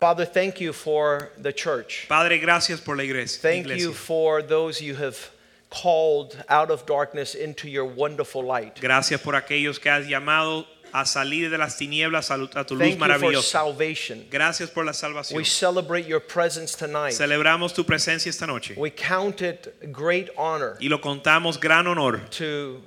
Father, thank you for the church. Padre, gracias por la iglesia. Thank iglesia. you for those you have called out of darkness into your wonderful light. Gracias por aquellos que has llamado a salir de las tinieblas a tu luz Thank you for maravillosa. salvation. Gracias por la salvación. We celebrate your presence tonight. Celebramos tu presencia esta noche We count it great honor y lo contamos gran honor to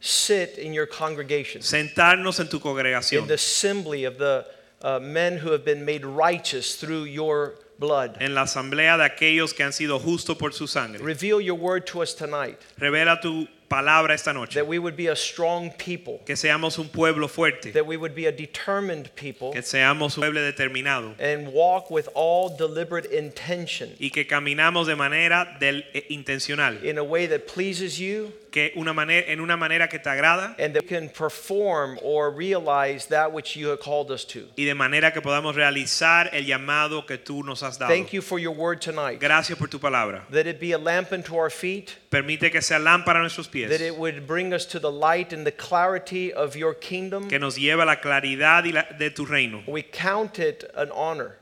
sit in your congregation, sentarnos en tu congregación. in the assembly of the uh, men who have been made righteous through your blood. en la asamblea de aquellos que han sido justos por su sangre. Reveal your word to us tonight, Revela tu palabra esta noche. that we would be a strong people, Que seamos un pueblo fuerte, that we would be a determined people, que seamos un pueblo determinado and walk with all deliberate intention y que caminamos de manera del- eh, intencional, in a way that pleases you que una manera, en una manera que te agrada and that we can perform or realize that which you have called us to. y de manera que podamos realizar el llamado que tú nos has dado. Thank you for your word tonight. Gracias por tu palabra. That it be a lamp unto our feet, Permite que sea lámpara a nuestros pies, that it would bring us to the light and the clarity of your kingdom. que nos lleva a la claridad y la- de tu reino. We count it an honor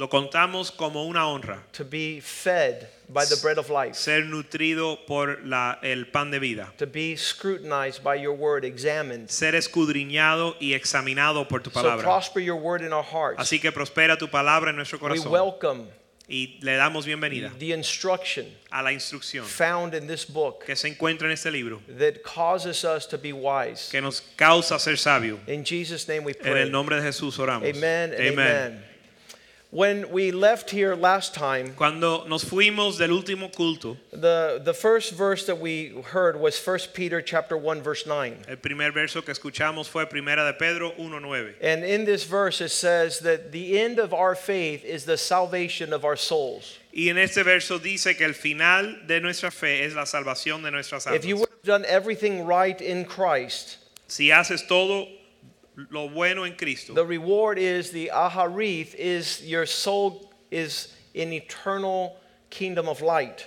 Lo contamos como una honra, to be fed by the bread of life, ser nutrido por la- el pan de vida, to be scrutinized by your word, examined. ser escudriñado y examinado por tu So palabra. prosper your word in our hearts. Así que prospera tu palabra en nuestro We corazón welcome y le damos bienvenida the instruction a la instrucción found in this book que se encuentra en este libro, that causes us to be wise. que nos causa ser sabio. In Jesus' name we En pray. el nombre de Jesús oramos. Amen amen. When we left here last time, Cuando nos fuimos del último culto, the, the first verse that we heard was 1 Peter chapter 1 verse 9. el primer verso que escuchamos fue Primera de Pedro 1:9. And in this verse it says that the end of our faith is the salvation of our souls. Y en este verso dice que el final de nuestra fe es la salvación de nuestras almas. If you would have done everything right in Christ, Si haces todo lo bueno en Cristo, the reward is the aharith is your soul is in eternal kingdom of light.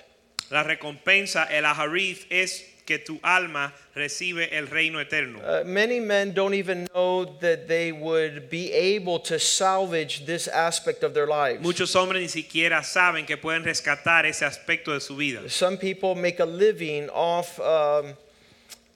la recompensa, el aharith, es que tu alma recibe el reino eterno. Uh, many men don't even know that they would be able to salvage this aspect of their lives. Muchos hombres ni siquiera saben que pueden rescatar ese aspecto de su vida. Some people make a living off um,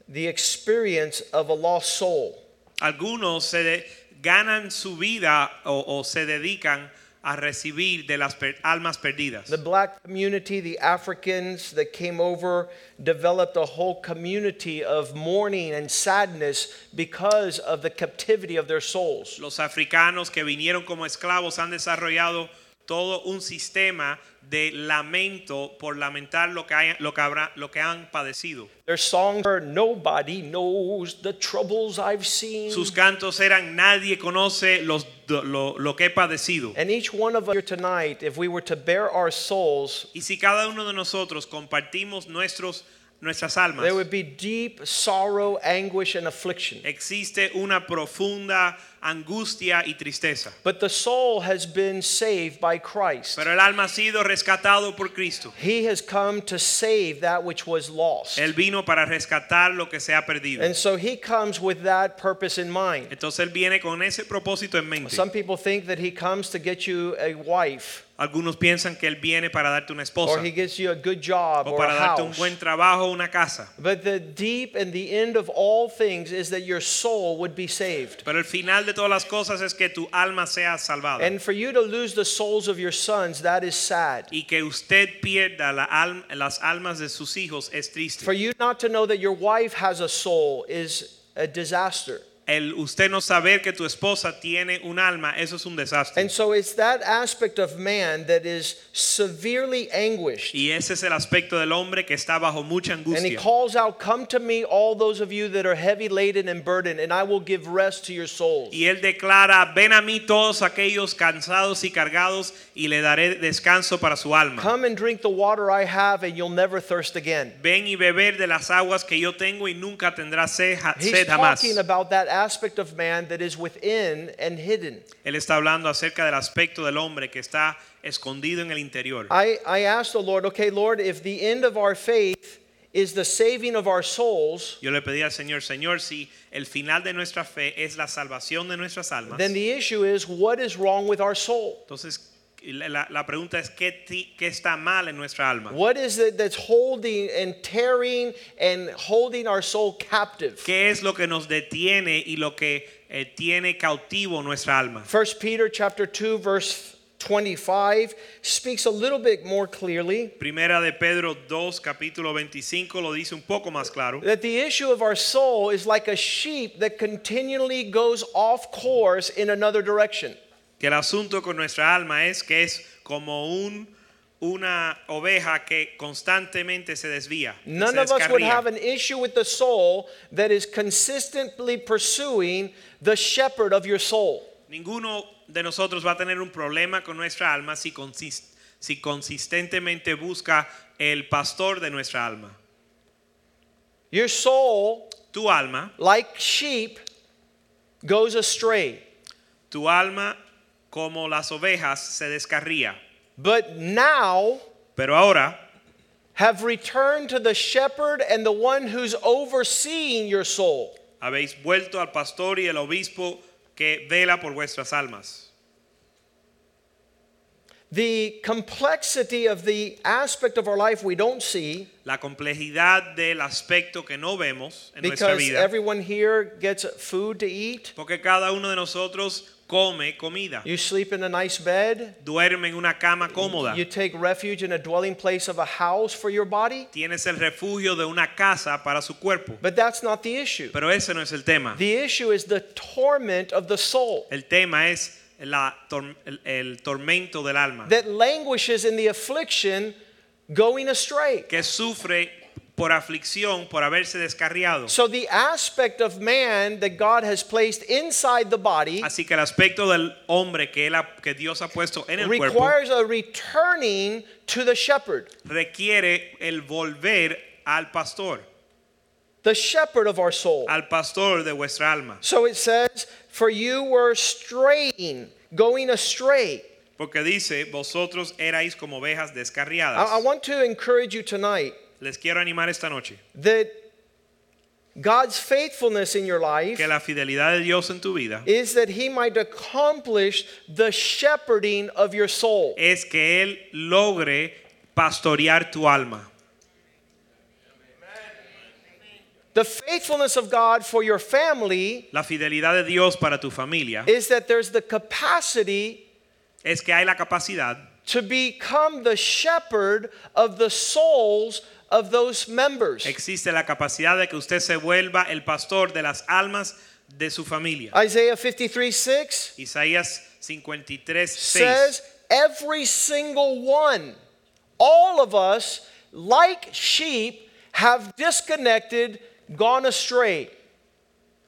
the experience of a lost soul. Algunos se de- ganan su vida o, o se dedican a recibir de las per- almas perdidas. The black community, the Africans that came over, developed a whole community of mourning and sadness because of the captivity of their souls. Los africanos que vinieron como esclavos han desarrollado todo un sistema de lamento por lamentar lo que, hay- lo que, habrá- lo que han padecido. Their songs were, Nobody knows the troubles I've seen. Sus cantos eran nadie conoce los, lo, lo que he padecido. And each one of us here tonight, if we were to bare our souls, Y si cada uno de nosotros compartimos nuestros, nuestras almas, there would be deep sorrow, anguish, and affliction. existe una profunda angustia y tristeza. But the soul has been saved by Christ. Pero el alma ha sido rescatado por Cristo. He has come to save that which was lost. Él vino para rescatar lo que se ha perdido. And so he comes with that purpose in mind. Entonces él viene con ese propósito en mente. Some people think that he comes to get you a wife, Algunos piensan que él viene para darte una esposa or he gets you a good job, o or para a darte un house. buen trabajo o una casa. But the deep and the end of all things is that your soul would be saved. Pero el final de todas las cosas es que tu alma sea salvada. And for you to lose the souls of your sons, that is sad. y que usted pierda la alma- las almas de sus hijos es triste. For you not to know that your wife has a soul is a disaster. El usted no saber que tu esposa tiene un alma, eso es un desastre. And so it's that aspect of man that is severely anguished. Y ese es el aspecto del hombre que está bajo mucha And he angustia. calls out, Come to me, all those of you that are heavy laden and burdened, and I will give rest to your souls. Y él declara, ven a mí todos aquellos cansados y cargados y le daré descanso para su alma. Come and drink the water I have, and you'll never thirst again. Ven y beber de las aguas que yo tengo y nunca tendrás sed, jamás. talking about that aspect of man that is within and hidden. Él está hablando acerca del aspecto del hombre que está escondido en el interior. I, I asked the Lord, okay, Lord, if the end of our faith is the saving of our souls, Yo le pedí al Señor, Señor, si el final de nuestra fe es la salvación de nuestras almas, then the issue is what is wrong with our soul? entonces la, la pregunta es ¿qué, ti- qué está mal en nuestra alma. What is it that's holding and tearing and holding our soul captive? ¿Qué es lo que nos detiene y lo que eh, tiene cautivo nuestra alma? First Peter chapter 2 verse 25 speaks a little bit more clearly Primera de Pedro 2, capítulo 25 lo dice un poco más claro. that the issue of our soul is like a sheep that continually goes off course in another direction. Que el asunto con nuestra alma es que es como un, una oveja que constantemente se desvía. None se of us would have an issue with the soul that is consistently pursuing the shepherd of your soul. Ninguno de nosotros va a tener un problema con nuestra alma si, consis- si consistentemente busca el pastor de nuestra alma. Your soul, Tu alma, like sheep, goes astray. tu alma como las ovejas se descarría. But now Pero ahora have returned to the shepherd and the one who's overseeing your soul. habéis vuelto al pastor y el obispo que vela por vuestras almas. The complexity of the aspect of our life we don't see La complejidad del aspecto que no vemos en nuestra vida. because everyone here gets food to eat. Porque cada uno de nosotros come comida, You sleep in a nice bed. duerme en una cama cómoda, You take refuge in a dwelling place of a house for your body. tienes el refugio de una casa para su cuerpo. But that's not the issue. Pero ese no es el tema. The issue is the torment of the soul El tema es la tor- el, el tormento del alma, that languishes in the affliction going astray. que sufre por aflicción, por haberse descarriado. So the aspect of man that God has placed inside the body Así que el aspecto del hombre que, él ha- que Dios ha puesto en el cuerpo requires a returning to the shepherd, requiere el volver al pastor, the shepherd of our soul. al pastor de vuestra alma. So it says, For you were straying, going astray. Porque dice, vosotros erais como ovejas I, descarriadas. I want to encourage you tonight Les quiero animar esta noche that God's faithfulness in your life que la fidelidad de Dios en tu vida is that He might accomplish the shepherding of your soul. es que Él logre pastorear tu alma. The faithfulness of God for your family La fidelidad de Dios para tu familia is that there's the capacity es que hay la capacidad to become the shepherd of the souls of those members. Existe la capacidad de que usted se vuelva el pastor de las almas de su familia. Isaiah 53 6 Isaías 53, 6. says, Every single one, all of us, like sheep, have disconnected, gone astray.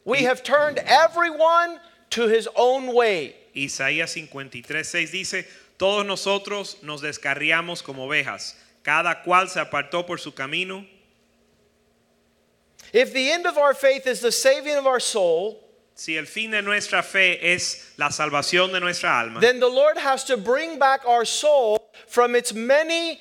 We have turned everyone to his own way. Isaías 53, 6 dice, todos nosotros nos descarriamos como ovejas, cada cual se apartó por su camino. If the end of our faith is the saving of our soul, Si el fin de nuestra fe es la salvación de nuestra alma, then the Lord has to bring back our soul from its many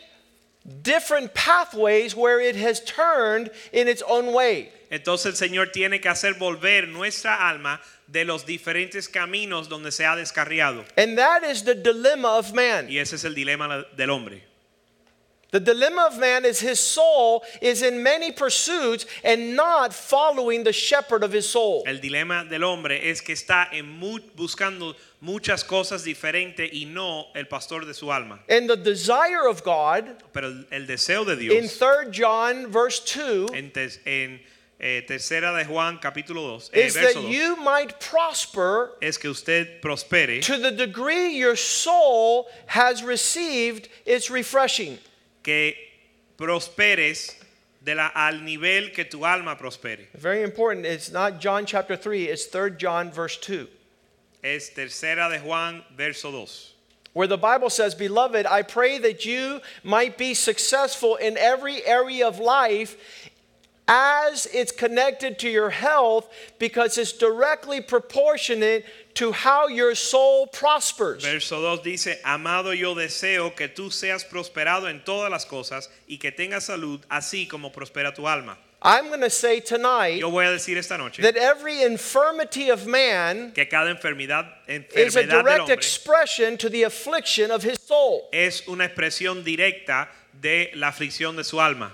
different pathways where it has turned in its own way. entonces el Señor tiene que hacer volver nuestra alma de los diferentes caminos donde se ha descarriado. And that is the dilemma of man. Y ese es el dilema del hombre. The dilemma of man is his soul is in many pursuits and not following the shepherd of his soul. El dilema del hombre es que está en mu- buscando muchas cosas diferentes y no el pastor de su alma. And the desire of God Pero el, el deseo de Dios. in Dios 3 John verse 2 en, tes- en eh, tercera de Juan capítulo 2, eh, is verso that 2, you might prosper es que usted prospere, to the degree your soul has received its refreshing. Que prosperes de la, al nivel que tu alma prospere. Very important. It's not John chapter 3, it's 3 John verse 2. Es tercera de Juan verso 2. Where the Bible says, Beloved, I pray that you might be successful in every area of life as it's connected to your health because it's directly proportionate to how your soul prospers. Verso 2 dice, amado yo deseo que tú seas prosperado en todas las cosas y que tengas salud así como prospera tu alma. I'm going to say tonight Yo voy a decir esta noche that every infirmity of man que cada enfermedad, is a direct expression to the affliction of his soul. es una expresión directa de la aflicción de su alma.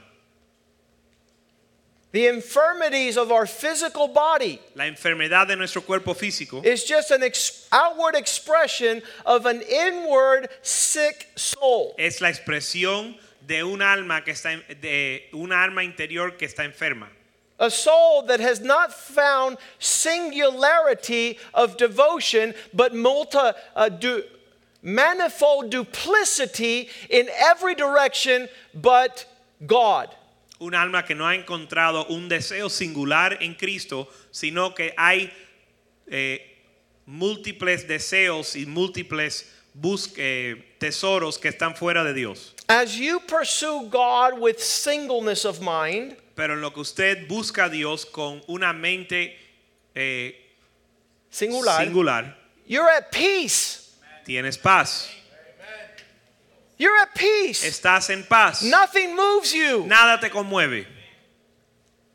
The infirmities of our physical body La enfermedad de nuestro cuerpo físico is just an ex- outward expression of an inward sick soul. es la expresión de un alma que está de una alma interior que está enferma. A soul that has not found singularity of devotion, but multi, uh, du- manifold duplicity in every direction but God. Un alma que no ha encontrado un deseo singular en Cristo, sino que hay eh, múltiples deseos y múltiples eh, tesoros que están fuera de Dios. As you pursue God with singleness of mind, Pero en lo que usted busca a Dios con una mente eh, singular, singular, you're at peace. tienes paz. You're at peace. Estás en paz. Nothing moves you. Nada te conmueve.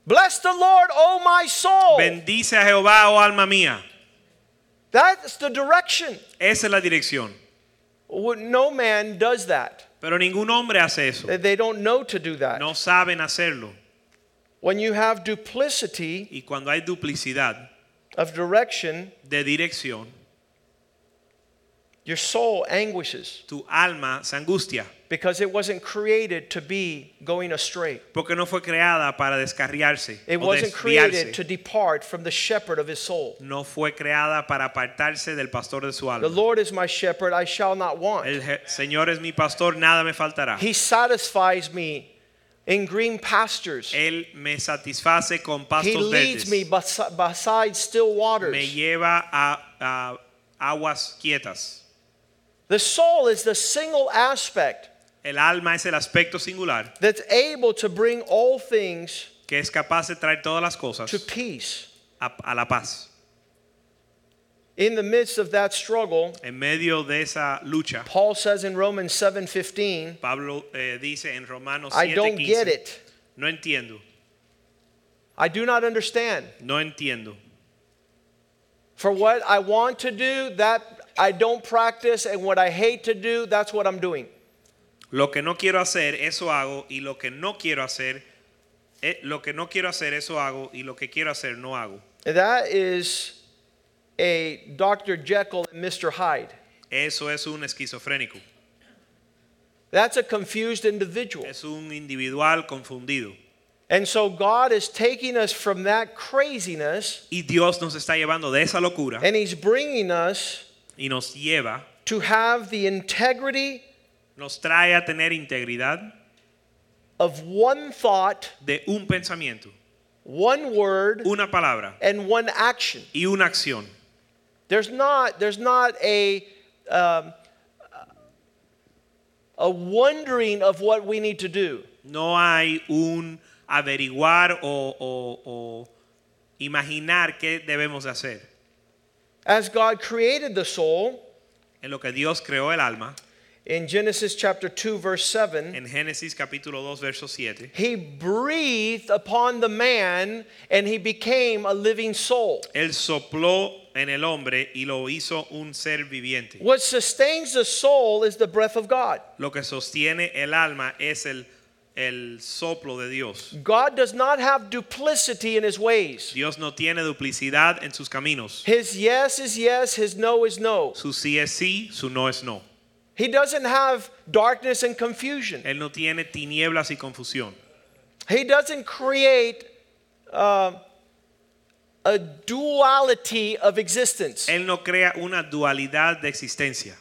Bless the Lord, O my soul. Bendice a Jehová, oh alma mía. That's the direction. Esa es la dirección. No man does that. Pero ningún hombre hace eso. They- They don't know to do that. No saben hacerlo. When you have duplicity Y cuando hay duplicidad of direction, de dirección, your soul anguishes tu alma se angustia. because it wasn't created to be going astray. Porque no fue creada para descarriarse It wasn't created to depart from the shepherd of his soul. No fue creada para apartarse del pastor de su alma. The. Lord is my shepherd, I shall not want. El Señor es mi pastor, nada me faltará. He satisfies me in green pastures. Él me satisface con pastos He leads verdes. me beside still waters. Me lleva a, a aguas quietas. The soul is the single aspect El alma es el aspecto singular that's able to bring all things que es capaz de traer todas las cosas to peace. a, a la paz. In the midst of that struggle, En medio de esa lucha, Paul says in Romans 7:15, Pablo eh, dice en Romanos I don't 7:15, get it. no entiendo, I do not understand. no entiendo. For what I want to do, that I don't practice, and what I hate to do, that's what I'm doing. Lo que no quiero hacer, eso hago, y lo que no quiero hacer, eh, lo que no quiero hacer, eso hago, y lo que quiero hacer, no hago. That is a Dr. Jekyll and Mr. Hyde. Eso es un esquizofrénico, That's a confused individual. es un individual confundido. And so God is taking us from that craziness Y Dios nos está llevando de esa locura and He's bringing us y nos lleva, to have the integrity nos trae a tener integridad of one thought, de un pensamiento, one word, una palabra and one action. y una acción. There's not, there's not a, um, a wondering of what we need to do. No hay un averiguar o, o- o imaginar qué debemos de hacer. As God created the soul, En lo que Dios creó el alma, in Genesis chapter 2, verse 7, en Génesis capítulo 2, verso 7, He breathed upon the man and he became a living soul. Él sopló en el hombre y lo hizo un ser viviente. What sustains the soul is the breath of God. Lo que sostiene el alma es el, el soplo de Dios. God does not have duplicity in his ways. Dios no tiene duplicidad en sus caminos. His yes is yes, his no is no. Su sí es sí, su no es no. He doesn't have darkness and confusion. Él no tiene tinieblas y confusión. He doesn't create uh, a duality of existence. Él no crea una dualidad de existencia.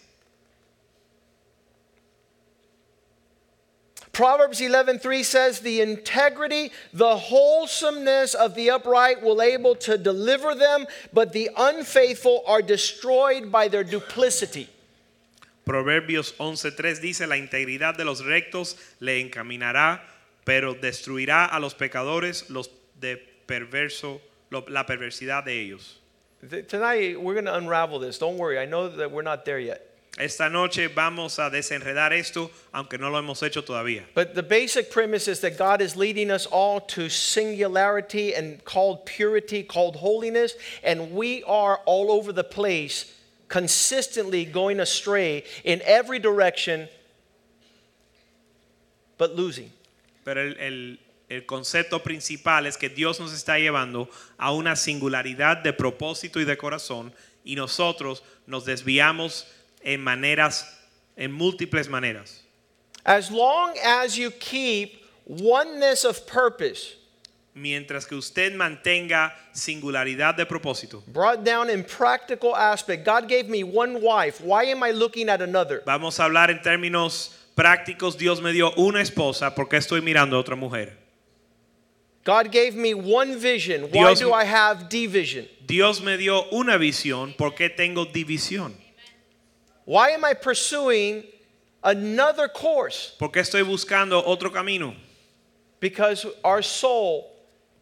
Proverbs 11:3 says the integrity, the wholesomeness of the upright will able to deliver them, but the unfaithful are destroyed by their duplicity. Proverbios 11:3 dice, la integridad de los rectos le encaminará, pero destruirá a los pecadores los de perverso, lo- la perversidad de ellos. Tonight we're going to unravel this. Don't worry. I know that we're not there yet. Esta noche vamos a desenredar esto, aunque no lo hemos hecho todavía. But the basic premise is that God is leading us all to singularity and called purity, called holiness, and we are all over the place consistently going astray in every direction but losing. Pero el, el- el concepto principal es que Dios nos está llevando a una singularidad de propósito y de corazón y nosotros nos desviamos en maneras, en múltiples maneras. As long as you keep oneness of purpose Mientras que usted mantenga singularidad de propósito. brought down in practical aspect, God gave me one wife. Why am I looking at another? Vamos a hablar en términos prácticos. Dios me dio una esposa porque estoy mirando a otra mujer. God gave me one vision. Why Dios- do I have division? Dios me dio una visión porque tengo división. Why am I pursuing another course? Porque estoy buscando otro camino. Because our soul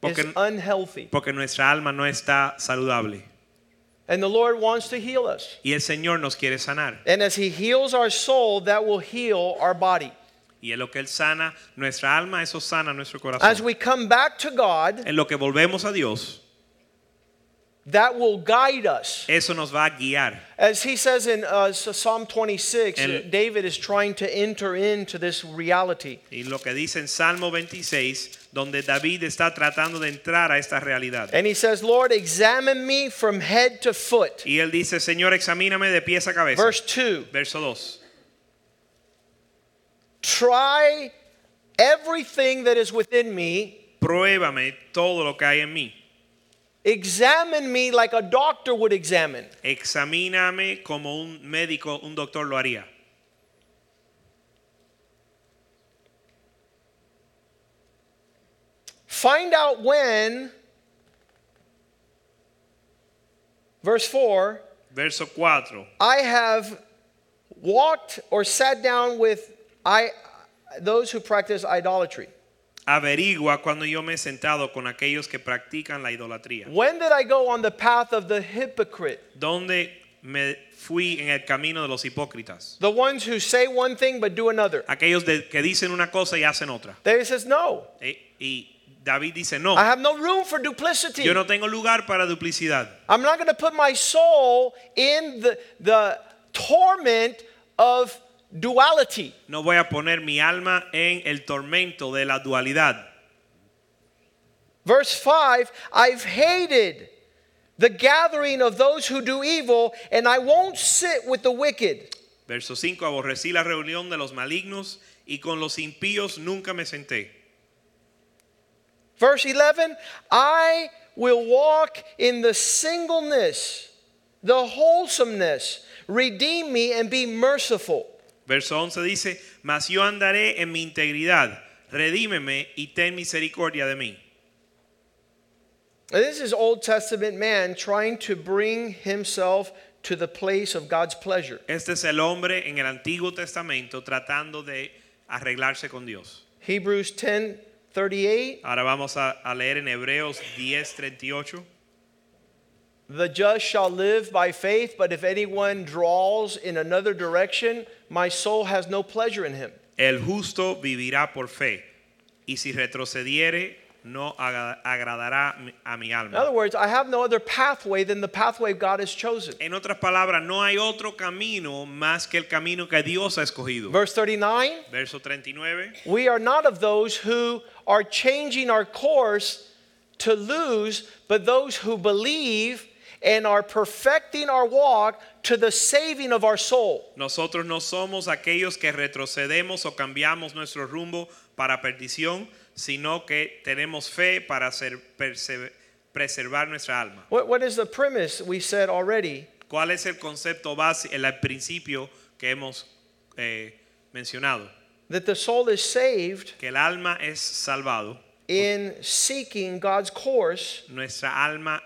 is unhealthy. Porque nuestra alma no está saludable. And the Lord wants to heal us. Y el Señor nos quiere sanar. And as He heals our soul, that will heal our body. Y en lo que Él sana nuestra alma, eso sana nuestro corazón. As we come back to God, En lo que volvemos a Dios, that will guide us. eso nos va a guiar. As he says in uh, Psalm 26, El- uh, David is trying to enter into this reality. Y lo que dice en Salmo 26, donde David está tratando de entrar a esta realidad. And he says, Lord, examine me from head to foot. Y él dice, Señor, examíname de pies a cabeza. Verse 2 Verso 2. Try everything that is within me, Pruébame todo lo que hay en mí. Examine me like a doctor would examine. Examíname como un médico, un doctor lo haría. Find out when, verse 4, Verso 4. I have walked or sat down with I, those who practice idolatry. Averigua cuando yo me he sentado con aquellos que practican la idolatría. When did I go on the path of the hypocrite? Donde me fui en el camino de los hipócritas. The ones who say one thing but do another. Aquellos de- que dicen una cosa y hacen otra. David says, No, E- y David dice, no, I have no room for duplicity. yo no tengo lugar para duplicidad. I'm not going to put my soul in the, the torment of duality. No voy a poner mi alma en el tormento de la dualidad. Verse 5 I've hated the gathering of those who do evil, and I won't sit with the wicked. Verso 5, aborrecí la reunión de los malignos y con los impíos nunca me senté. Verse 11 I will walk in the singleness, the wholesomeness. Redeem me and be merciful. Verso 11 dice, mas yo andaré en mi integridad, redímeme y ten misericordia de mí. This is Old Testament man trying to bring himself to the place of God's pleasure. Este es el hombre en el Antiguo Testamento tratando de arreglarse con Dios. Hebrews 10 38 Ahora vamos a, a leer en Hebreos 10:38. The just shall live by faith, but if anyone draws in another direction, my soul has no pleasure in him. El justo vivirá por fe, y si retrocediere, no agradará a mi alma. In other words, I have no other pathway than the pathway God has chosen. En otras palabras, no hay otro camino más que el camino que Dios ha escogido. Verse 39 Verso 39. We are not of those who are changing our course to lose, but those who believe and are perfecting our walk to the saving of our soul. Nosotros no somos aquellos que retrocedemos o cambiamos nuestro rumbo para perdición, sino que tenemos fe para ser- perse- preservar nuestra alma. What, what is the premise we said already? ¿Cuál es el concepto básico, el principio que hemos eh, mencionado? That the soul is saved Que el alma es salvado, in seeking God's course nuestra alma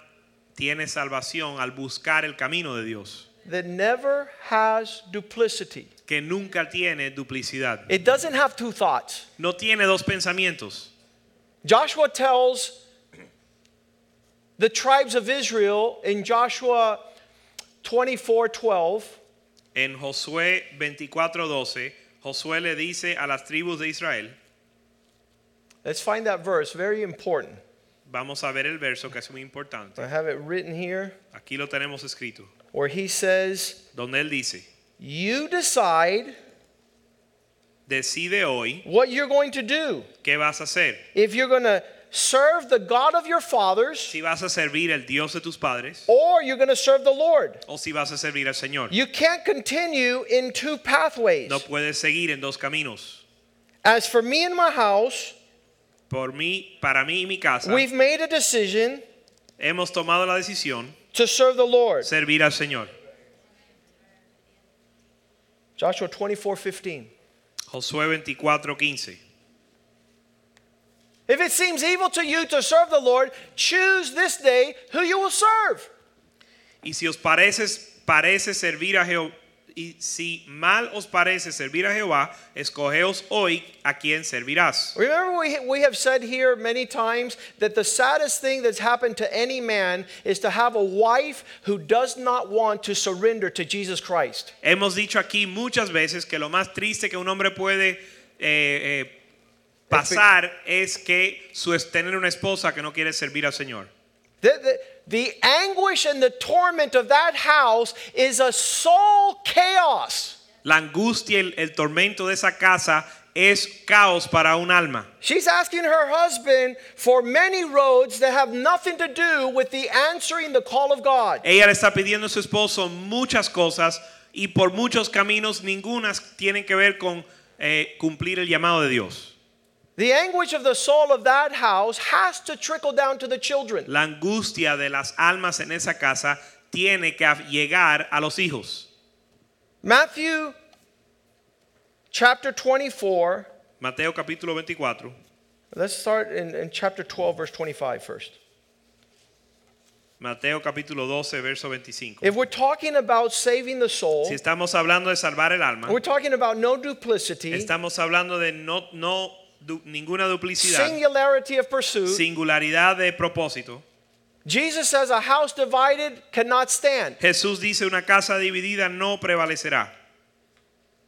tiene salvación al buscar el camino de Dios, that never has duplicity. que nunca tiene duplicidad. It doesn't have two thoughts. No tiene dos pensamientos. Joshua tells the tribes of Israel in Joshua 24 12, En Josué 24:12, Josué le dice a las tribus de Israel, let's find that verse, very important. Vamos a ver el verso que es muy importante. I have it written here Aquí lo tenemos escrito, where he says, donde él dice, You decide decide hoy what you're going to do. qué vas a hacer. If you're going to serve the God of your fathers Si vas a servir al Dios de tus padres or you're going to serve the Lord. o si vas a servir al Señor. You can't continue in two pathways. No puedes seguir en dos caminos. As for me and my house, Por mí, para mí y mi casa, we've made a decision hemos tomado la decisión to serve the Lord. servir al Señor. Joshua 24 15. Josué 24:15. If it seems evil to you to serve the Lord, choose this day who you will serve. Y si os parece, parece servir a Jehová, y si mal os parece servir a Jehová, escogeos hoy a quien servirás. Remember, we, we have said here many times that the saddest thing that's happened to any man is to have a wife who does not want to surrender to Jesus Christ. Hemos dicho aquí muchas veces que lo más triste que un hombre puede eh, eh, pasar es que su es tener una esposa que no quiere servir al Señor. The, the, the anguish and the torment of that house is a soul chaos. La angustia, y el, el tormento de esa casa es caos para un alma. She's asking her husband for many roads that have nothing to do with the answering the call of God. Ella le está pidiendo a su esposo muchas cosas y por muchos caminos ningunas tienen que ver con eh, cumplir el llamado de Dios. The anguish of the soul of that house has to trickle down to the children. La angustia de las almas en esa casa tiene que llegar a los hijos. Matthew chapter 24. Mateo capítulo 24. Let's start in, in chapter 12, verse 25 first. Mateo capítulo 12, verso 25. If we're talking about saving the soul, Si estamos hablando de salvar el alma, we're talking about no duplicity, estamos hablando de no, no du- ninguna duplicidad, singularity of pursuit. singularidad de propósito. Jesus says a house divided cannot stand. Jesús dice una casa dividida no prevalecerá.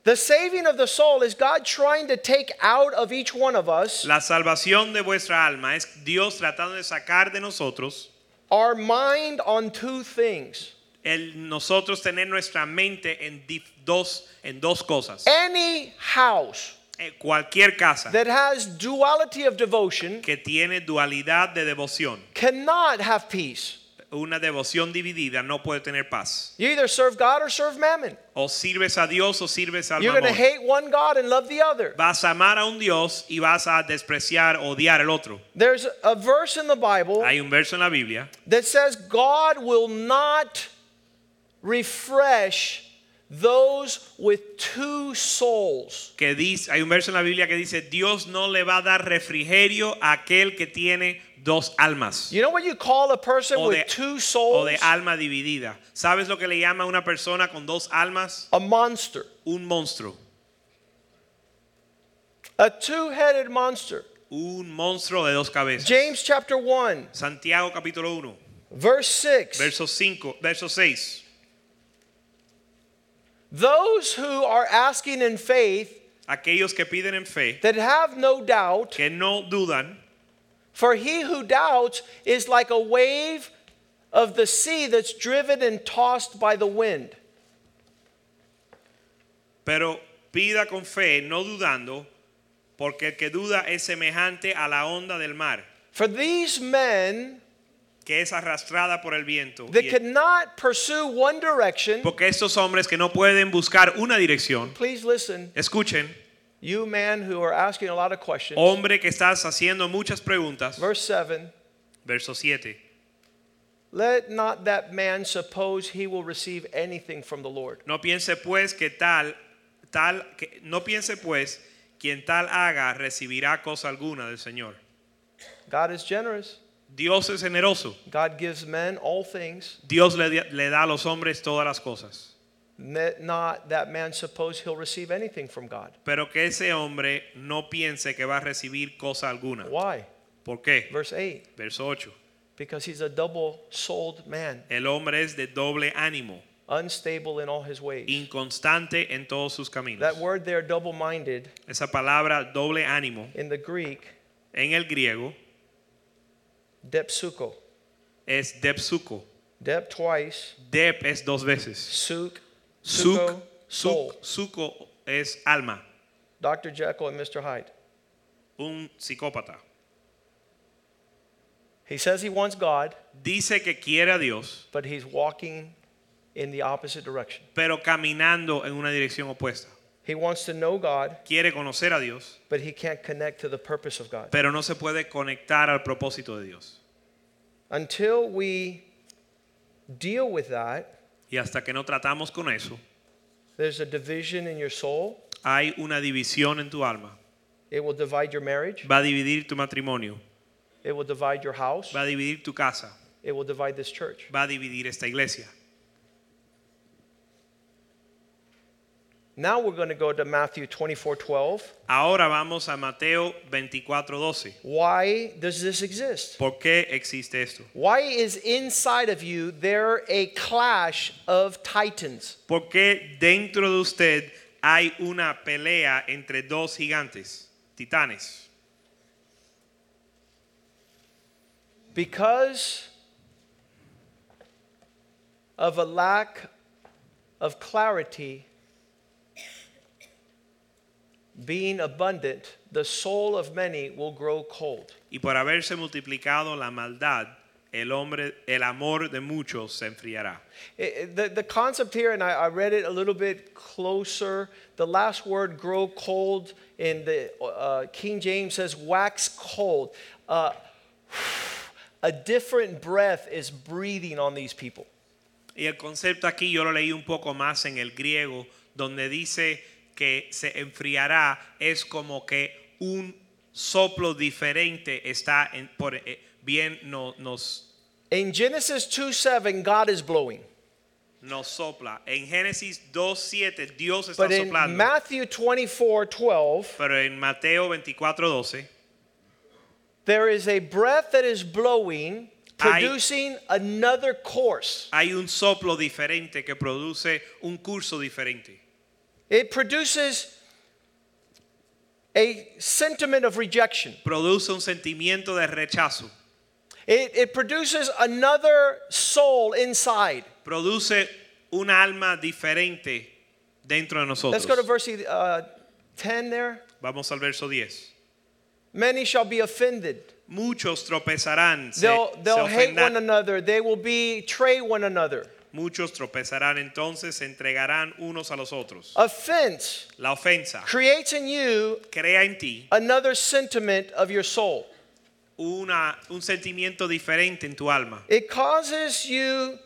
The saving of the soul is God trying to take out of each one of us La salvación de vuestra alma es Dios tratando de sacar de nosotros our mind on two things. el nosotros tener nuestra mente en dos en dos cosas. Any house cualquier casa that has duality of devotion que tiene dualidad de devoción, cannot have peace. una devoción dividida no puede tener paz. You either serve God or serve mammon. O sirves a Dios o sirves al You're going to hate one God and love the other. Vas a amar a un Dios y vas a despreciar, odiar al otro. There's a verse in the Bible Hay un verso en la Biblia that says God will not refresh those with two souls. que dice, hay un verso en la Biblia que dice, Dios no le va a dar refrigerio a aquel que tiene dos almas. You know what you call a person O de, with two o souls? de alma dividida. ¿Sabes lo que le llama a una persona con dos almas? A monster. Un monstruo. A two-headed monster. Un monstruo de dos cabezas. James chapter 1, Santiago capítulo 1, verse 6. verso 5, verso 6. Those who are asking in faith Aquellos que piden en fe, that have no doubt, que no dudan, for he who doubts is like a wave of the sea that's driven and tossed by the wind. pero pida con fe, no dudando, porque el que duda es semejante a la onda del mar, For these men que es arrastrada por el viento. that Y- cannot pursue one direction, Porque estos hombres que no pueden buscar una dirección, please listen, escuchen, You man who are asking a lot of questions. Hombre que estás haciendo muchas preguntas. Verse 7 Verso 7. Let not that man suppose he will receive anything from the Lord. No piense pues que tal, tal, que, no piense pues quien tal haga recibirá cosa alguna del Señor. God is generous. Dios es generoso. God gives men all things. Dios le, le da a los hombres todas las cosas. Not that man suppose he'll receive anything from God. Pero que ese hombre no piense que va a recibir cosa alguna. Why? ¿Por qué? Verse 8 Verso 8. Because he's a double souled man, El hombre es de doble ánimo, unstable in all his ways. inconstante en todos sus caminos. That word there, double minded, Esa palabra doble ánimo in the Greek, en el griego depsuko. es depsuko. Dep twice, Dep es dos veces. suk, Suk, suk, suko es alma, Dr. Jekyll and Mr. Hyde. un psicópata. He says he wants God, Dice que quiere a Dios, but he's walking in the opposite direction. pero caminando en una dirección opuesta. He wants to know God, Quiere conocer a Dios, but he can't connect to the purpose of God. pero no se puede conectar al propósito de Dios. Until we deal with that, Y hasta que no tratamos con eso, there's a division in your soul. hay una división en tu alma. It will divide your marriage. Va a dividir tu matrimonio, It will divide your house. va a dividir tu casa, It will divide this church. va a dividir esta iglesia. Now we're going to go to Matthew 24 12. Ahora vamos a Mateo 24:12. Why does this exist? ¿Por qué existe esto? Why is inside of you there a clash of titans? ¿Por qué dentro de usted hay una pelea entre dos gigantes, titanes? Because of a lack of clarity being abundant, the soul of many will grow cold. Y por haberse multiplicado la maldad, el hombre, el amor de muchos se enfriará. It- the, the concept here, and I, I read it a little bit closer, the last word, grow cold, in the uh, King James says wax cold. Uh, a different breath is breathing on these people. Y el concepto aquí yo lo leí un poco más en el griego, donde dice que se enfriará, es como que un soplo diferente está en, por, eh, bien no- nos, In Genesis 2 7, God is blowing. nos sopla. En Génesis 2.7 Dios está But in soplando. Matthew 24 12, pero en Mateo 24.12 there is a breath that is blowing, Hay- producing another course. hay un soplo diferente que produce un curso diferente. It produces a sentiment of rejection. Produce un sentimiento de rechazo. It, it produces another soul inside. Produce un alma diferente dentro de nosotros. Let's go to verse uh, 10 there. Vamos al verso 10. Many shall be offended. Muchos tropezarán, They'll, they'll hate one another. They will betray one another. Muchos tropezarán entonces, se entregarán unos a los otros. Offense La ofensa creates in you crea en ti another sentiment of your soul. una, un sentimiento diferente en tu alma. It causes you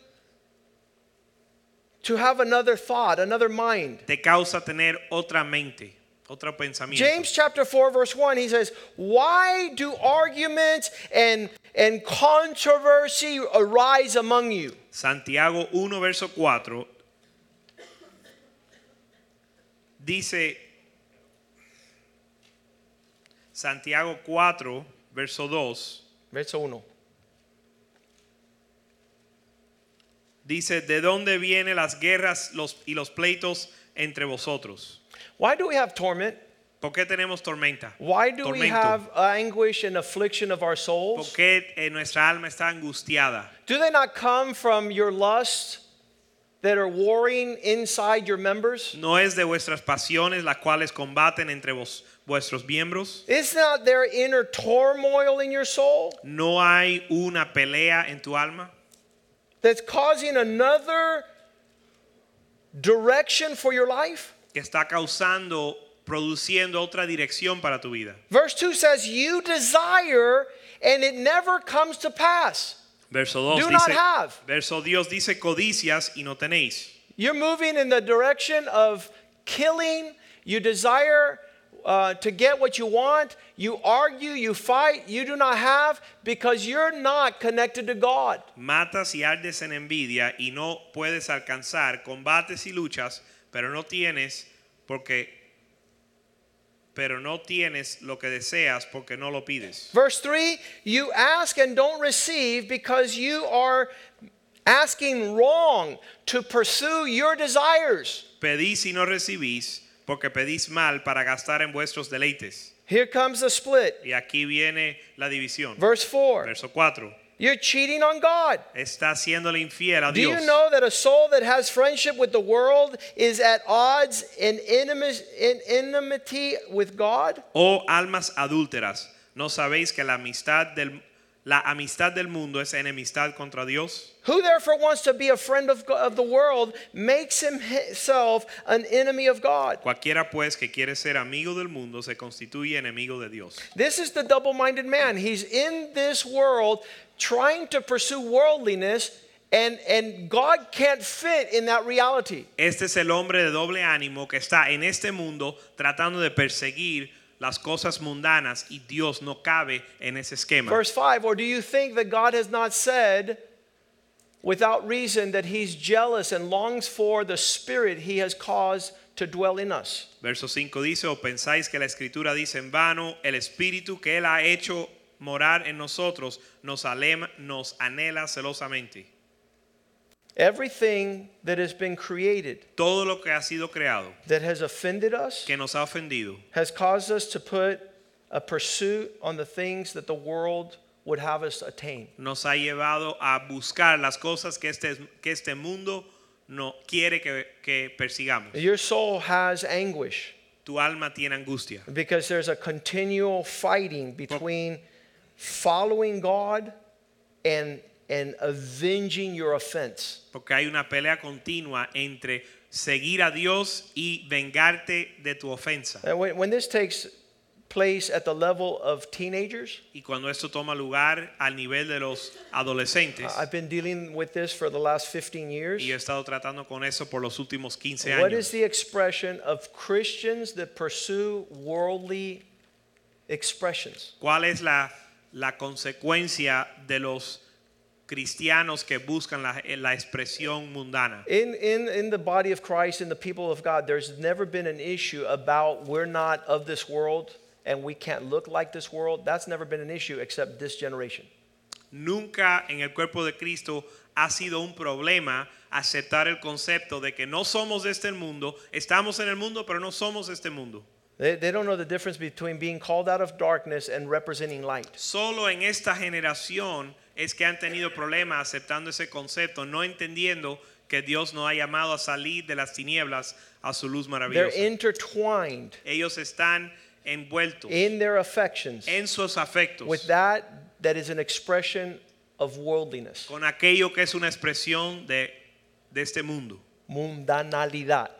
to have another thought, another mind. Te causa tener otra mente, otro pensamiento. James chapter 4 verse 1 he says, "Why do arguments and and controversy arise among you?" Santiago 1, verso 4 dice, Santiago 4, verso 2, Verso 1. dice, ¿de dónde vienen las guerras los, y los pleitos entre vosotros? Why do we have torment? ¿Por qué tenemos tormenta? Why do we have anguish and affliction of our ¿Por souls? qué eh, nuestra alma está angustiada? Do they not come from your lusts that are warring inside your members? ¿No es de vuestras pasiones las cuales combaten entre vos, vuestros miembros? Is not there inner turmoil in your soul ¿No hay una pelea en tu alma that's causing another direction for your life? Que está causando produciendo otra dirección para tu vida. Verse 2 says, You desire and it never comes to pass. Verso 2 Do not dice, have. verso Dios dice codicias y no tenéis. You're moving in the direction of killing. You desire uh, to get what you want. You argue, you fight. You do not have because you're not connected to God. Matas y ardes en envidia y no puedes alcanzar, combates y luchas, pero no tienes porque pero no tienes lo que deseas porque no lo pides. Verse 3 You ask and don't receive because you are asking wrong to pursue your desires. Pedís y no recibís porque pedís mal para gastar en vuestros deleites. Here comes the split. Y aquí viene la división. Verse 4 Verso 4. You're cheating on God. Está haciéndole infiel a Dios. Do you know that a soul that has friendship with the world is at odds in enmity with God? Oh almas adúlteras, ¿no sabéis que la amistad del la amistad del mundo es enemistad contra Dios? Who therefore wants to be a friend of, of the world makes himself an enemy of God. Cualquiera pues que quiere ser amigo del mundo se constituye enemigo de Dios. This is the double minded man. He's in this world trying to pursue worldliness, and, and God can't fit in that reality. Este es el hombre de doble ánimo que está en este mundo tratando de perseguir las cosas mundanas y Dios no cabe en ese esquema. Verse 5 Or do you think that God has not said without reason that he's jealous and longs for the spirit he has caused to dwell in us? Verso 5 dice, o pensáis que la escritura dice en vano, el espíritu que él ha hecho morar en nosotros nos, alema- nos anhela celosamente. Everything that has been created Todo lo que ha sido creado, that has offended us que nos ha ofendido, has caused us to put a pursuit on the things that the world would have us attain. nos ha llevado a buscar las cosas que este, que este mundo no quiere que, que persigamos. Your soul has anguish Tu alma tiene angustia. because there's a continual fighting between following God and, and avenging your offense. Porque hay una pelea continua entre seguir a Dios y vengarte de tu ofensa. And when, when this takes place at the level of teenagers, Y cuando esto toma lugar al nivel de los adolescentes, I've been dealing with this for the last 15 years. y he estado tratando con eso por los últimos 15 What is años. the expression of Christians that pursue worldly expressions? ¿Cuál es la, la consecuencia de los cristianos que buscan la, la expresión mundana? In, in, in the body of Christ, in the people of God, there's never been an issue about we're not of this world and we can't look like this world. That's never been an issue except this generation. Nunca en el cuerpo de Cristo ha sido un problema aceptar el concepto de que no somos de este mundo, estamos en el mundo, pero no somos de este mundo. They, they don't know the difference between being called out of darkness and representing light. Solo en esta generación es que han tenido problemas aceptando ese concepto, no entendiendo que Dios nos ha llamado a salir de las tinieblas a su luz maravillosa. They're intertwined Ellos están envueltos in their affections en sus afectos with that that is an expression of worldliness, con aquello que es una expresión de, de este mundo. mundanalidad.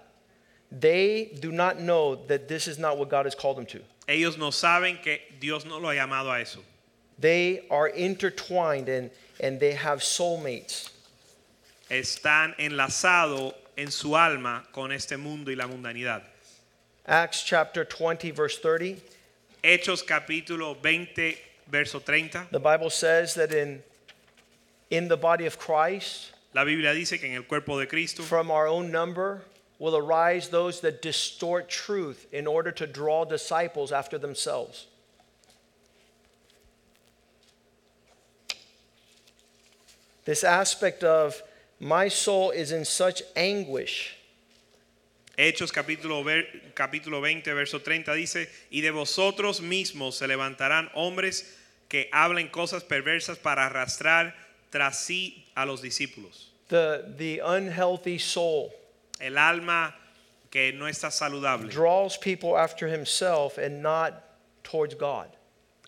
They do not know that this is not what God has called them to. Ellos no saben que Dios no lo ha llamado a eso. They are intertwined and, and they have soulmates. Están enlazados en su alma con este mundo y la mundanidad. Acts chapter 20, verse 30. Hechos capítulo 20, verso 30. The Bible says that in, in the body of Christ, La Biblia dice que en el cuerpo de Cristo from our own number will arise those that distort truth in order to draw disciples after themselves. This aspect of my soul is in such anguish Hechos capítulo, ver- capítulo 20, verso 30 dice, y de vosotros mismos se levantarán hombres que hablen cosas perversas para arrastrar tras sí a los discípulos. the, the unhealthy soul El alma que no está saludable draws people after himself and not towards God.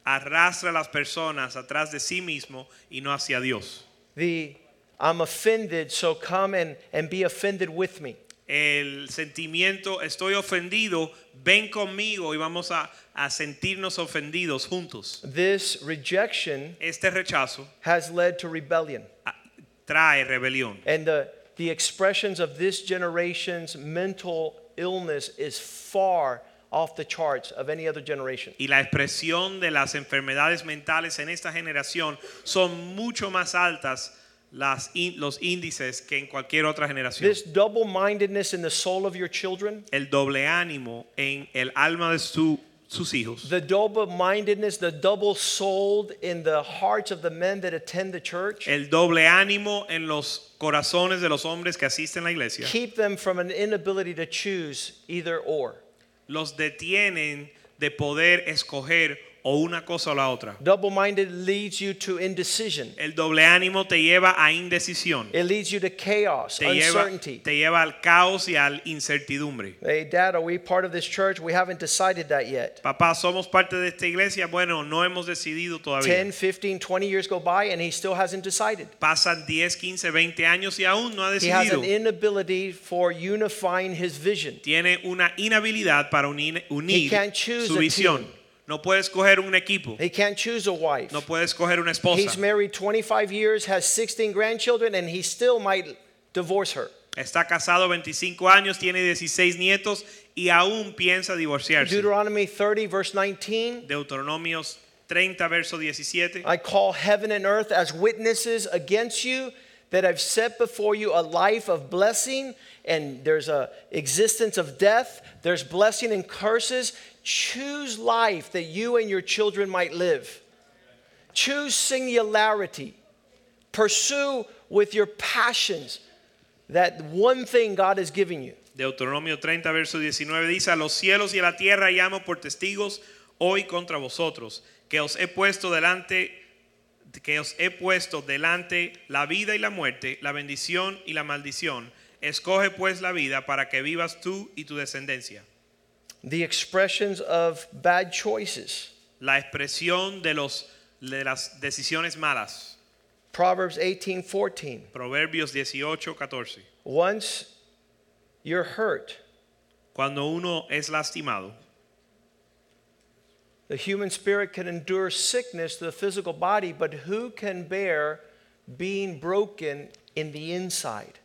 arrastra a las personas atrás de sí mismo y no hacia Dios. The I'm offended, so come and, and be offended with me. el sentimiento, estoy ofendido, ven conmigo y vamos a, a sentirnos ofendidos juntos. This rejection Este rechazo has led to rebellion. trae rebelión. And the, the expressions of this generation's mental illness is far off the charts of any other generation. Y la expresión de las enfermedades mentales en esta generación son mucho más altas las in- los índices que en cualquier otra generación. This double mindedness in the soul of your children, El doble ánimo en el alma de su- sus hijos. the double mindedness, the double souled in the hearts of the men that attend the church, El doble ánimo en los corazones de los hombres que asisten a la iglesia. keep them from an inability to choose either or. Los detienen de poder escoger o una cosa o la otra. Double minded leads you to indecision, El doble ánimo te lleva a indecisión. it leads you to chaos, Te lleva, uncertainty. te lleva al caos y incertidumbre. Hey, Dad, are we part of this church? We haven't decided that yet. Papá, somos parte de esta iglesia. Bueno, no hemos decidido todavía. 10, 15, 20 years go by and he still hasn't decided. Pasan 10, 15, 20 años y aún no ha He has decidido. an inability for unifying his vision. Tiene una inhabilidad para unir, unir can't choose su visión. No puede escoger un equipo. He can't choose a wife. No puede escoger una He's married 25 years, has 16 grandchildren, and he still might divorce her. Está casado 25 años, tiene 16 nietos y aún piensa divorciarse. Deuteronomy 30, verse 19 Deuteronomios 30, verso 17. I call heaven and earth as witnesses against you that I've set before you a life of blessing, and there's a existence of death, there's blessing and curses. Choose life that you and your children might live. Choose singularity. Pursue with your passions that one thing God has given you. Deuteronomio 30, verso 19 dice, a los cielos y a la tierra llamo por testigos hoy contra vosotros, que os he puesto delante que os he puesto delante la vida y la muerte, la bendición y la maldición. Escoge pues la vida para que vivas tú y tu descendencia. The expressions of bad choices. La expresión de los de las decisiones malas. Proverbs 18 14. Proverbios 18, 14. Once you're hurt, Cuando uno es lastimado, The human spirit can endure sickness to the physical body, but who can bear being broken in the inside?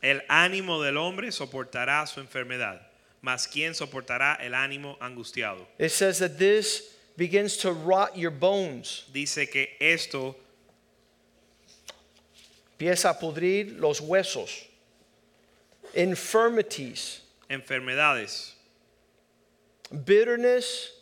el ánimo del hombre soportará su enfermedad, mas ¿quién soportará el ánimo angustiado? It says that this begins to rot your bones, Dice que esto empieza a pudrir los huesos, infirmities, enfermedades, bitterness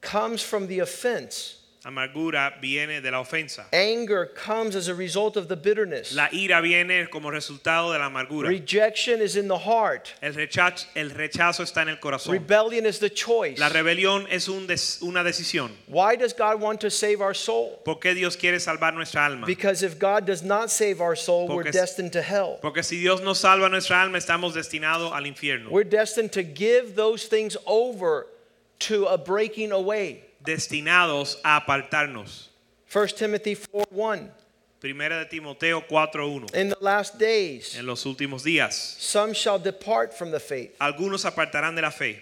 comes from the offense. Amargura viene de la ofensa. Anger comes as a result of the bitterness. La ira viene como resultado de la amargura. Rejection is in the heart. El rechazo, el rechazo está en el corazón. Rebellion is the choice. La rebelión es un des- una decisión. Why does God want to save our soul? ¿Por qué Dios quiere salvar nuestra alma? Because if God does not save our soul, we're destined to hell. Porque si Dios no salva nuestra alma, estamos destinados al infierno. We're destined to give those things over to a breaking away. Destinados a apartarnos. 1 Timothy 4 1. Primera de Timoteo 4:1. In the last days, En los últimos días, some shall depart from the faith. algunos apartarán de la fe.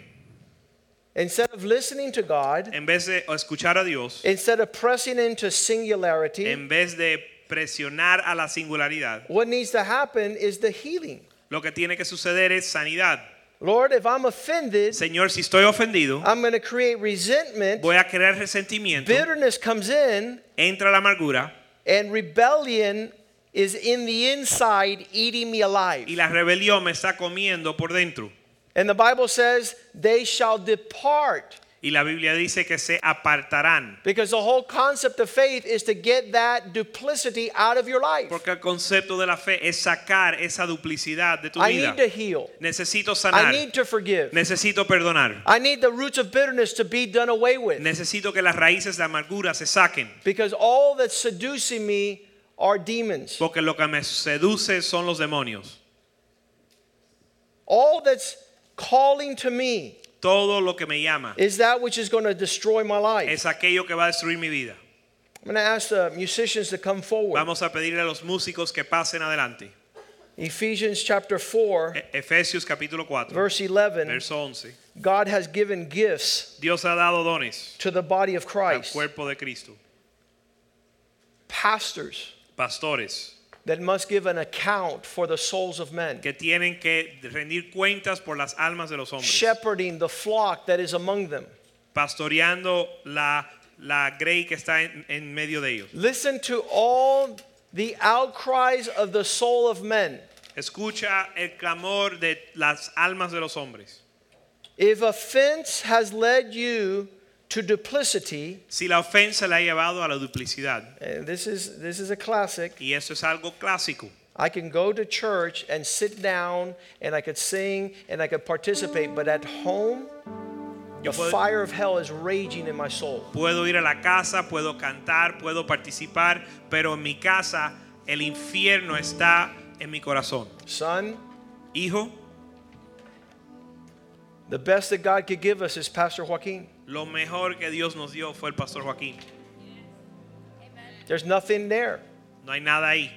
Instead of listening to God, En vez de escuchar a Dios, instead of pressing into singularity, en vez de presionar a la singularidad, what needs to happen is the healing. lo que tiene que suceder es sanidad. Lord, if I'm offended, Señor, si estoy ofendido, I'm going to create resentment. voy a crear resentimiento, Bitterness comes in, entra la amargura and rebellion is in the inside eating me alive. y la rebelión me está comiendo por dentro. And the Bible says, they shall depart. Y la Biblia dice que se apartarán. Because the whole concept of faith is to get that duplicity out of your life. Porque el concepto de la fe es sacar esa duplicidad de tu I vida. need to heal. Necesito I sanar. need to forgive. Necesito perdonar. I need the roots of bitterness to be done away with. Necesito que las raíces de amargura se saquen. Because all that's seducing me are demons. Porque lo que me seduce son los demonios. All that's calling to me Todo lo que me llama is that which is going to destroy my life. es aquello que va a destruir mi vida. I'm going to ask the musicians to come forward. Vamos a pedirle a los músicos que pasen adelante. Ephesians chapter 4, E- Efesios capítulo 4, verse 11, verso 11. God has given gifts Dios ha dado dones to the body of al Christ. cuerpo de Cristo. Pastors Pastores that must give an account for the souls of men. que tienen que rendir cuentas por las almas de los hombres. Shepherding the flock that is among them. Pastoreando la, la grey que está en, en medio de ellos. Listen to all the outcries of the soul of men. Escucha el clamor de las almas de los hombres. If offense has led you to duplicity, Si la ofensa la ha llevado a la duplicidad, and this is this is a classic. y eso es algo clásico. I can go to church and sit down and I could sing and I could participate, but at home, the puedo, fire of hell is raging in my soul. puedo ir a la casa, puedo cantar, puedo participar, pero en mi casa el infierno está en mi corazón. Son, Hijo, the best that God could give us is Pastor Joaquin. Lo mejor que Dios nos dio fue el pastor Joaquín. There's nothing there. No hay nada ahí.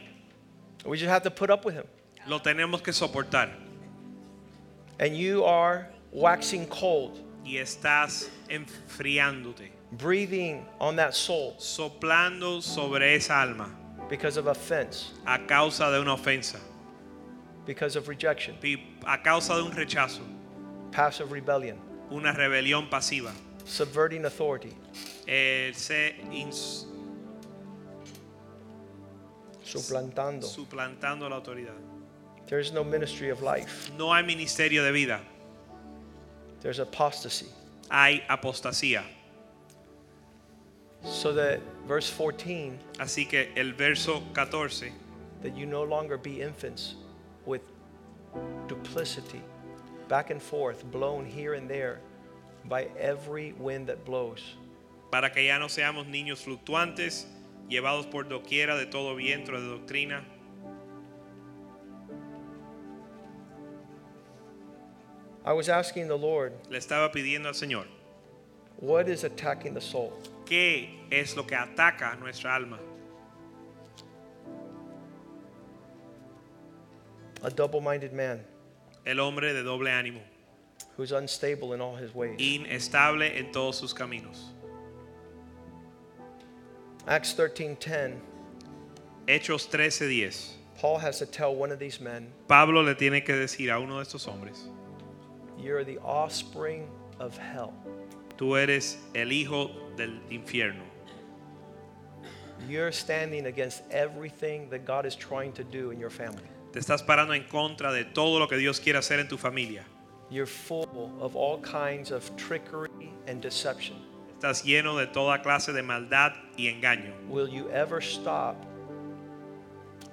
We just have to put up with him. Lo tenemos que soportar. And you are waxing cold, Y estás enfriándote, breathing on that soul soplando sobre esa alma because of offense, a causa de una ofensa, because of rejection, a causa de un rechazo, passive rebellion, una rebelión pasiva. Subverting authority, Eh, se ins- suplantando. suplantando la autoridad. There's no ministry of life. No hay ministerio de vida, There's apostasy. hay apostasía. So that verse 14, Así que el verso 14, that you no longer be infants with duplicity, back and forth, blown here and there by every wind that blows. para que ya no seamos niños fluctuantes, llevados por doquiera de todo viento de doctrina, I was asking the Lord, le estaba pidiendo al Señor, what is attacking the soul? ¿qué es lo que ataca nuestra alma? A double minded man El hombre de doble ánimo, who's unstable in all his ways. inestable en todos sus caminos. Acts 13:10, Hechos 13:10. Paul has to tell one of these men, Pablo le tiene que decir a uno de estos hombres, You're the offspring of hell. tú eres el hijo del infierno. You're standing against everything that God is trying to do in your family. Te estás parando en contra de todo lo que Dios quiere hacer en tu familia. You're full of all kinds of trickery and deception. Estás lleno de toda clase de maldad y engaño. Will you ever stop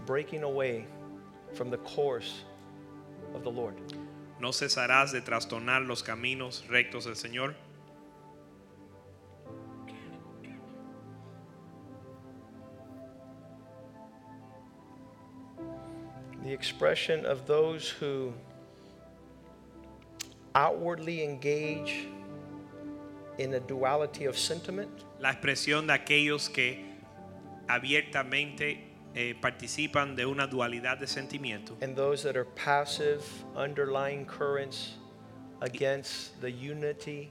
breaking away from the course of the Lord? No cesarás de trastornar los caminos rectos del Señor. The expression of those who outwardly engage in a duality of sentiment La expresión de aquellos que abiertamente eh, participan de una dualidad de sentimiento and those that are passive, underlying currents against the unity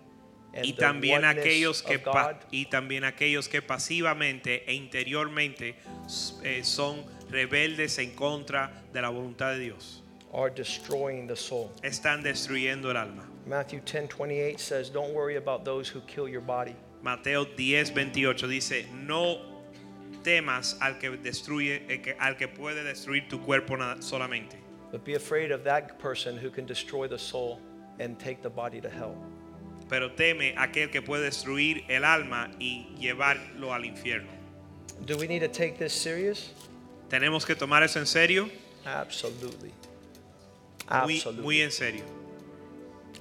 and y the también oneness aquellos que of God. y también aquellos que pasivamente e interiormente eh, son rebeldes en contra de la voluntad de Dios. Are destroying the soul. Están destruyendo el alma. Matthew 10:28 says, "Don't worry about those who kill your body, Mateo 10, 28 dice, no temas al que destruye, eh, al que puede destruir tu cuerpo solamente, but be afraid of that person who can destroy the soul and take the body to hell." pero teme aquel que puede destruir el alma y llevarlo al infierno. Do we need to take this serious? Tenemos que tomar eso en serio, Absolutely. Muy, Absolutely. muy en serio,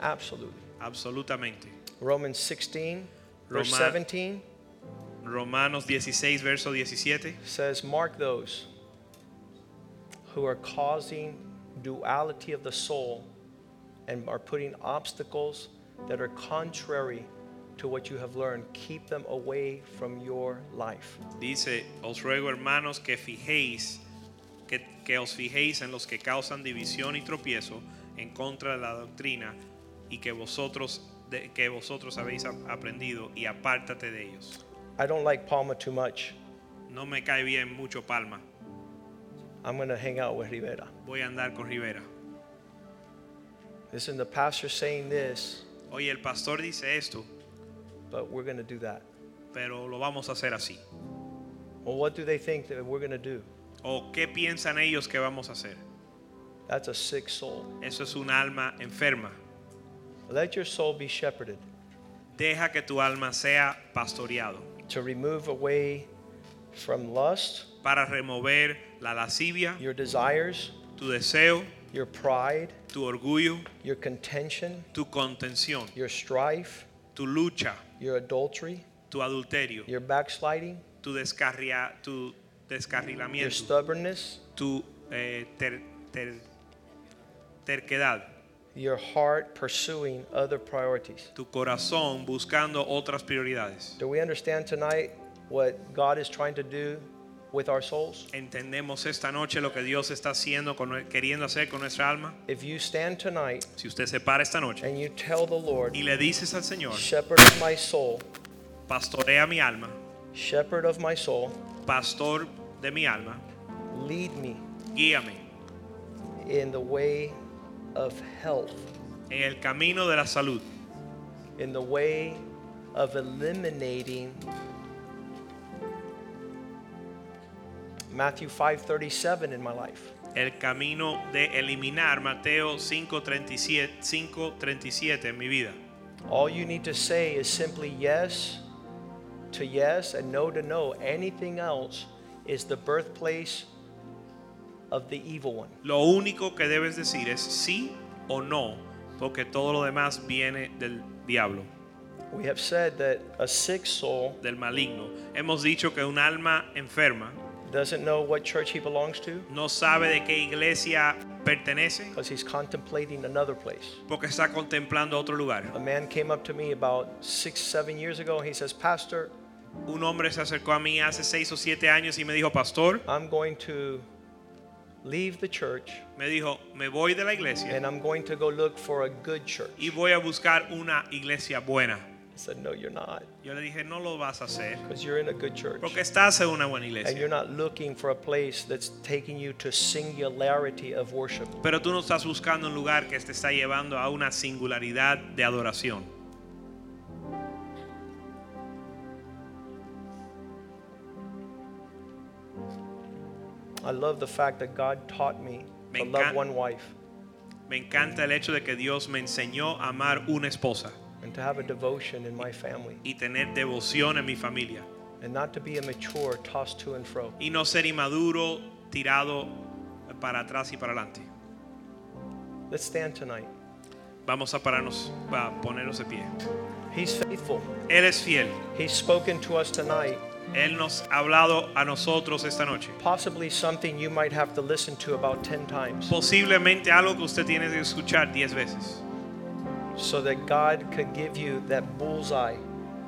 Absolutely. absolutamente. Romans 16, verse Roma- 17 Romanos 16, verso 17. says, Mark those who are causing duality of the soul and are putting obstacles that are contrary to what you have learned. Keep them away from your life. Dice, os ruego hermanos que fijéis, que que os fijéis en los que causan división y tropiezo en contra de la doctrina y que vosotros de- que vosotros habéis aprendido y apártate de ellos. I don't like Palma too much. No me cae bien mucho Palma. I'm going to hang out with Rivera. Voy a andar con Rivera. Listen, the pastor saying this, Oye, el pastor dice esto, but we're going to do that. pero lo vamos a hacer así. Well, what do they think that we're going to do? ¿O qué piensan ellos que vamos a hacer? That's a sick soul. Eso es un alma enferma. Let your soul be shepherded Deja que tu alma sea pastoreado to remove away from lust, para remover la lascivia, your desires, tu deseo, your pride, tu orgullo, your contention, tu contención, your strife, tu lucha, your adultery, tu adulterio, your backsliding, tu, descarria, tu your descarrilamiento, stubbornness, tu eh, ter- ter- terquedad, your heart pursuing other priorities. tu corazón buscando otras prioridades. Do we understand tonight what God is trying to do with our souls? Entendemos esta noche lo que Dios está haciendo, con, queriendo hacer con nuestra alma. If you stand tonight Si usted se para esta noche and you tell the Lord, y le dices al Señor, Shepherd of my soul, pastorea mi alma, Shepherd of my soul, pastor de mi alma, lead me guíame in the way of health, en el camino de la salud, in the way of eliminating Matthew 5:37 in my life. el camino de eliminar Mateo 5:37 5:37 en mi vida. All you need to say is simply yes to yes and no to no. Anything else is the birthplace of the evil one. Lo único que debes decir es sí o no, porque todo lo demás viene del diablo, We have said that a sick soul del maligno. Hemos dicho que un alma enferma doesn't know what church he belongs to no sabe de qué iglesia pertenece because he's contemplating another place. porque está contemplando otro lugar. A man came up to me about six, seven years ago and he says, Pastor, Un hombre se acercó a mí hace seis o siete años y me dijo, pastor, I'm going to leave the church me dijo, me voy de la iglesia and I'm going to go look for a good church. y voy a buscar una iglesia buena. I said, No, you're not Yo le dije, no lo vas a hacer because you're in a good church. porque estás en una buena And iglesia. you're not looking for a place that's taking you to singularity of worship. Pero tú no estás buscando un lugar que te está llevando a una singularidad de adoración. I love the fact that God taught me Me to love one wife Me encanta el hecho de que Dios me enseñó a amar una esposa and to have a devotion in my family y tener devoción en mi familia and not to be immature, tossed to and fro. y no ser inmaduro, tirado para atrás y para adelante. Let's stand tonight. Vamos a pararnos, a ponernos de pie. He's faithful. Él es fiel. He's spoken to us tonight. Él nos ha hablado a nosotros esta noche. Possibly something you might have to listen to about 10 times Posiblemente algo que usted tiene que escuchar 10 veces so that God could give you that bullseye,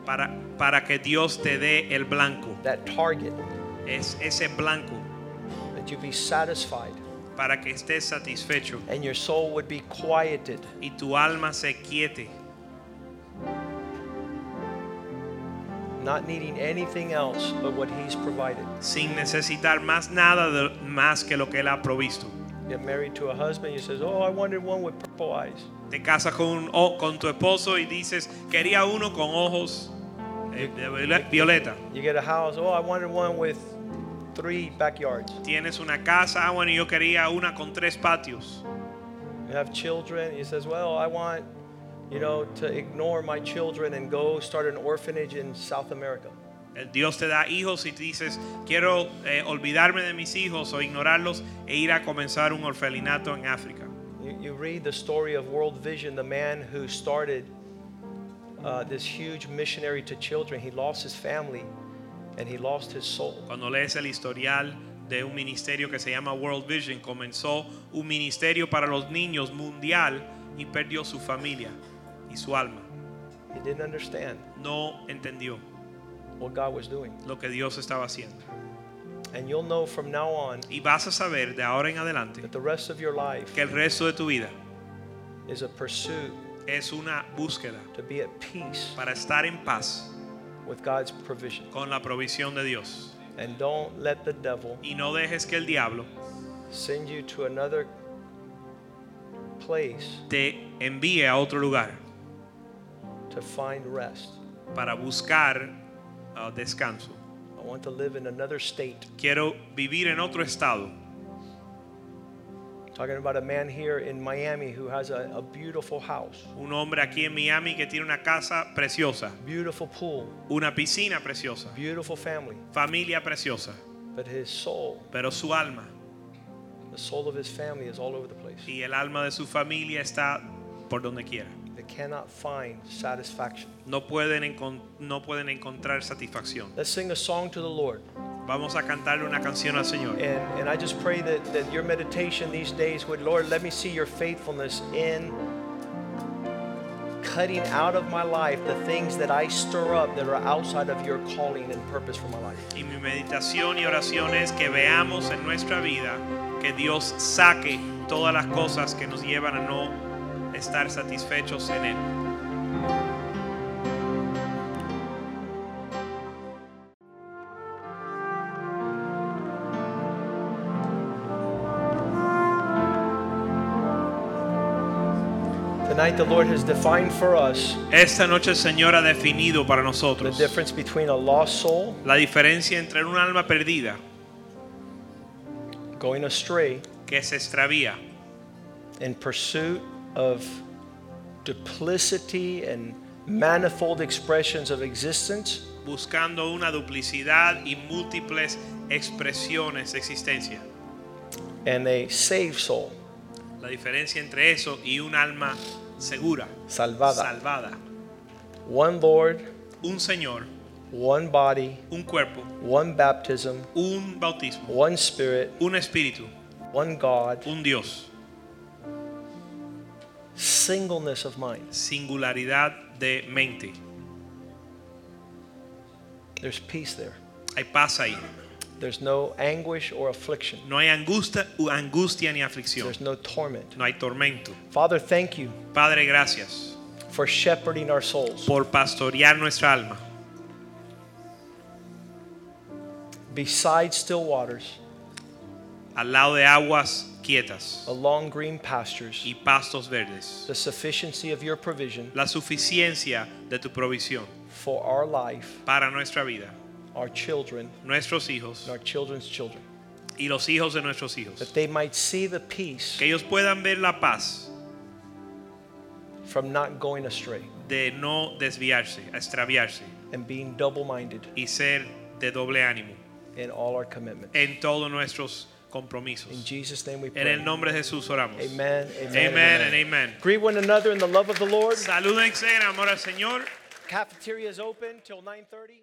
para, para que Dios te dé el blanco. that target, Es ese blanco that you be satisfied para que estés satisfecho and your soul would be quieted. y tu alma se quiete, not needing anything else but what He's provided. sin necesitar más nada de- más que lo que Él ha provisto. Get married to a husband, you says, "Oh, I wanted one with purple eyes." Te casas con, un- con tu esposo y dices, quería uno con ojos eh, de violeta. You get a house, "Oh, I wanted one with three backyards." Tienes una casa, ah, bueno, yo quería una con tres patios. You have children, he says, "Well, I want, you know, to ignore my children and go start an orphanage in South America." Dios te da hijos y te dices, quiero eh, olvidarme de mis hijos o ignorarlos e ir a comenzar un orfelinato en África. You, you read the story of World Vision, the man who started uh, this huge missionary to children. He lost his family and he lost his soul. Cuando lees el historial de un ministerio que se llama World Vision, comenzó un ministerio para los niños mundial y perdió su familia y su alma. He didn't understand No entendió what God was doing. lo que Dios estaba haciendo. And you'll know from now on Y vas a saber de ahora en adelante that the rest of your life que el resto de tu vida is a pursuit es una búsqueda to be at peace para estar en paz with God's provision. con la provisión de Dios. And don't let the devil Y no dejes que el diablo send you to another place te envíe a otro lugar to find rest. para buscar uh, descanso. I want to live in another state. Quiero vivir en otro estado. Talking about a man here in Miami who has a, a beautiful house, Un hombre aquí en Miami que tiene una casa preciosa, beautiful pool, una piscina preciosa, beautiful family, familia preciosa, but his soul, pero su alma the soul of his family is all over the place. y el alma de su familia está por donde quiera. They cannot find satisfaction. No pueden, no pueden encontrar satisfacción. Let's sing a song to the Lord. Vamos a cantarle una canción al Señor. And, and I just pray that, that your meditation these days would, Lord, let me see your faithfulness in cutting out of my life the things that I stir up that are outside of your calling and purpose for my life. Y mi meditación y oración es que veamos en nuestra vida que Dios saque todas las cosas que nos llevan a no estar satisfechos en Él. Tonight, the Lord has defined for us Esta noche el Señor ha definido para the nosotros difference between a lost soul la diferencia entre un alma perdida going astray que se extravía in pursuit of duplicity and manifold expressions of existence buscando una duplicidad y múltiples expresiones de existencia. and a saved soul, La diferencia entre eso y un alma segura, salvada. salvada. One Lord, Un Señor, one body, un cuerpo, one baptism, un bautismo, one spirit, un espíritu, one God, un Dios, singleness of mind. singularidad de mente. There's peace there. Hay paz ahí. There's no anguish or affliction. No hay angustia, angustia ni aflicción. There's no torment. No hay tormento. Father, thank you Padre, gracias for shepherding our souls por pastorear nuestra alma beside still waters, al lado de aguas quietas along green pastures, y pastos verdes. the sufficiency of your provision La suficiencia de tu provisión for our life, para nuestra vida, our children, nuestros hijos and our children's children, y los hijos de nuestros hijos. that they might see the peace Que ellos puedan ver la paz from not going astray de no desviarse, extraviarse and being double minded y ser de doble ánimo in all our commitments. en todos nuestros In. Jesus' name we En pray. el nombre de Jesús oramos. Amen. Amen. Amen and amen. Greet one another in the love of the Lord. Salúdense en amor al Señor. Cafeteria is open till 9:30.